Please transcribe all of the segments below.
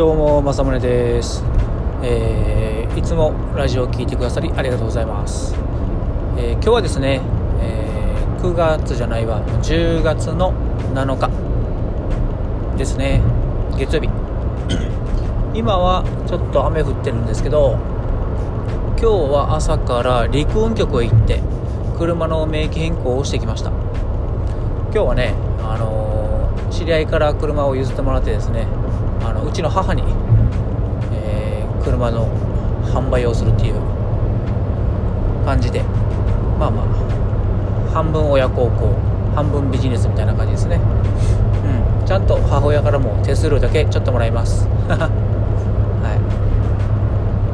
どうも正宗です、えー、いつもラジオを聴いてくださりありがとうございます、えー、今日はですね、えー、9月じゃないわ。10月の7日ですね。月曜日。今はちょっと雨降ってるんですけど今日は朝から陸運局へ行って車の名義変更をしてきました。今日はねあの知り合いから車を譲ってもらってですねあのうちの母に、えー、車の販売をするっていう感じでまあまあ半分親孝行半分ビジネスみたいな感じですね。うん。ちゃんと母親からも手数料だけちょっともらいます。は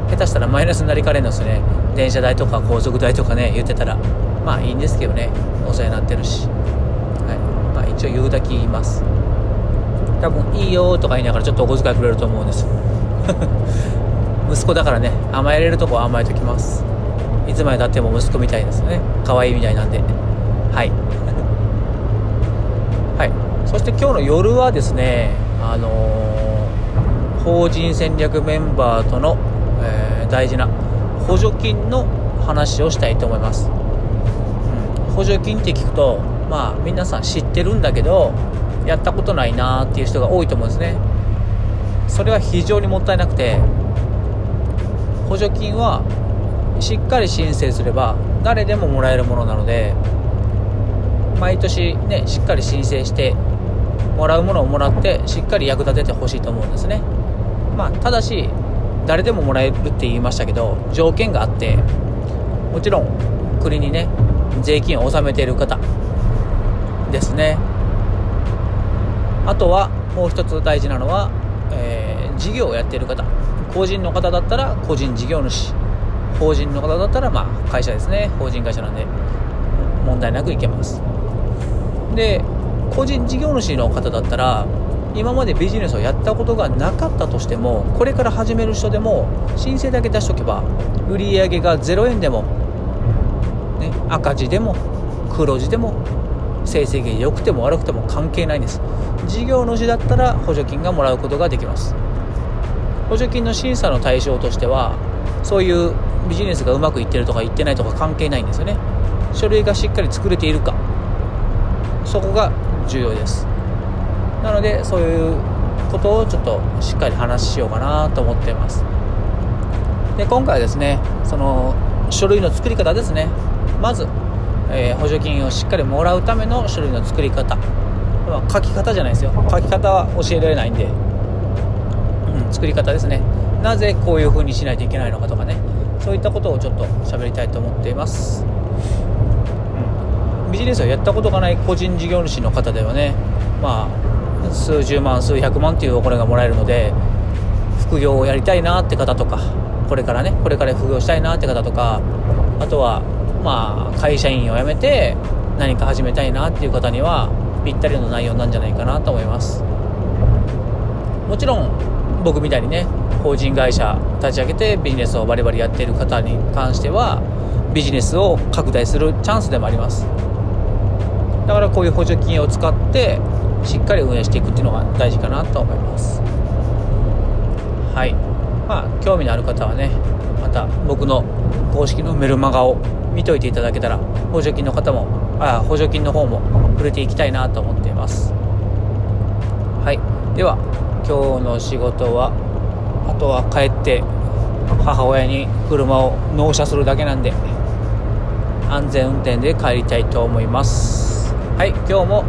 い。下手したらマイナスになりかねんのですね。電車代とか高速代とかね言ってたら。まあいいんですけどね。お世話になってるし。はい。まあ一応言うだけ言います。多分いいよとか言いながらちょっとお小遣いくれると思うんです。息子だからね甘えれるとこは甘えときます。いつまでたっても息子みたいですね。可愛いみたいなんで。はい。はい。そして今日の夜はですねあのー、法人戦略メンバーとの、えー、大事な補助金の話をしたいと思います、うん、補助金って聞くとまあ皆さん知ってるんだけどやったことないなっていう人が多いと思うんですね。それは非常にもったいなくて補助金はしっかり申請すれば誰でももらえるものなので毎年ねしっかり申請してもらうものをもらってしっかり役立ててほしいと思うんですね。まあただし誰でももらえるって言いましたけど条件があってもちろん国にね税金を納めている方ですね。あとはもう一つ大事なのは、えー、事業をやっている方。個人の方だったら個人事業主。法人の方だったらまあ会社ですね。法人会社なんで問題なくいけます。で個人事業主の方だったら今までビジネスをやったことがなかったとしてもこれから始める人でも申請だけ出しとけば売上が0円でも、ね、赤字でも黒字でも成績が良くても悪くても関係ないんです。事業主だったら補助金がもらうことができます。補助金の審査の対象としてはそういうビジネスがうまくいってるとかいってないとか関係ないんですよね。書類がしっかり作れているか。そこが重要です。なのでそういうことをちょっとしっかり話しようかなと思っています。で今回はですねその書類の作り方ですね。まずえー、補助金をしっかりもらうための書類の作り方、まあ、書き方じゃないですよ。書き方は教えられないんで、うん、作り方ですね。なぜこういう風にしないといけないのかとかね。そういったことをちょっと喋りたいと思っています、うん、ビジネスをやったことがない個人事業主の方ではねまあ数十万数百万っていうお金がもらえるので副業をやりたいなって方とかこれからねこれから副業したいなって方とかあとはまあ、会社員を辞めて何か始めたいなっていう方にはぴったりの内容なんじゃないかなと思います。もちろん僕みたいにね法人会社立ち上げてビジネスをバリバリやっている方に関してはビジネスを拡大するチャンスでもあります。だからこういう補助金を使ってしっかり運営していくっていうのが大事かなと思います。はい。まあ興味のある方はねまた僕の公式のメルマガを見といていただけたら補助金の方もあ補助金の方も触れていきたいなと思っています。はい。では今日の仕事はあとは帰って母親に車を納車するだけなんで安全運転で帰りたいと思います。はい。今日も、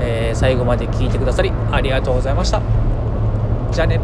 えー、最後まで聞いてくださりありがとうございました。じゃあね。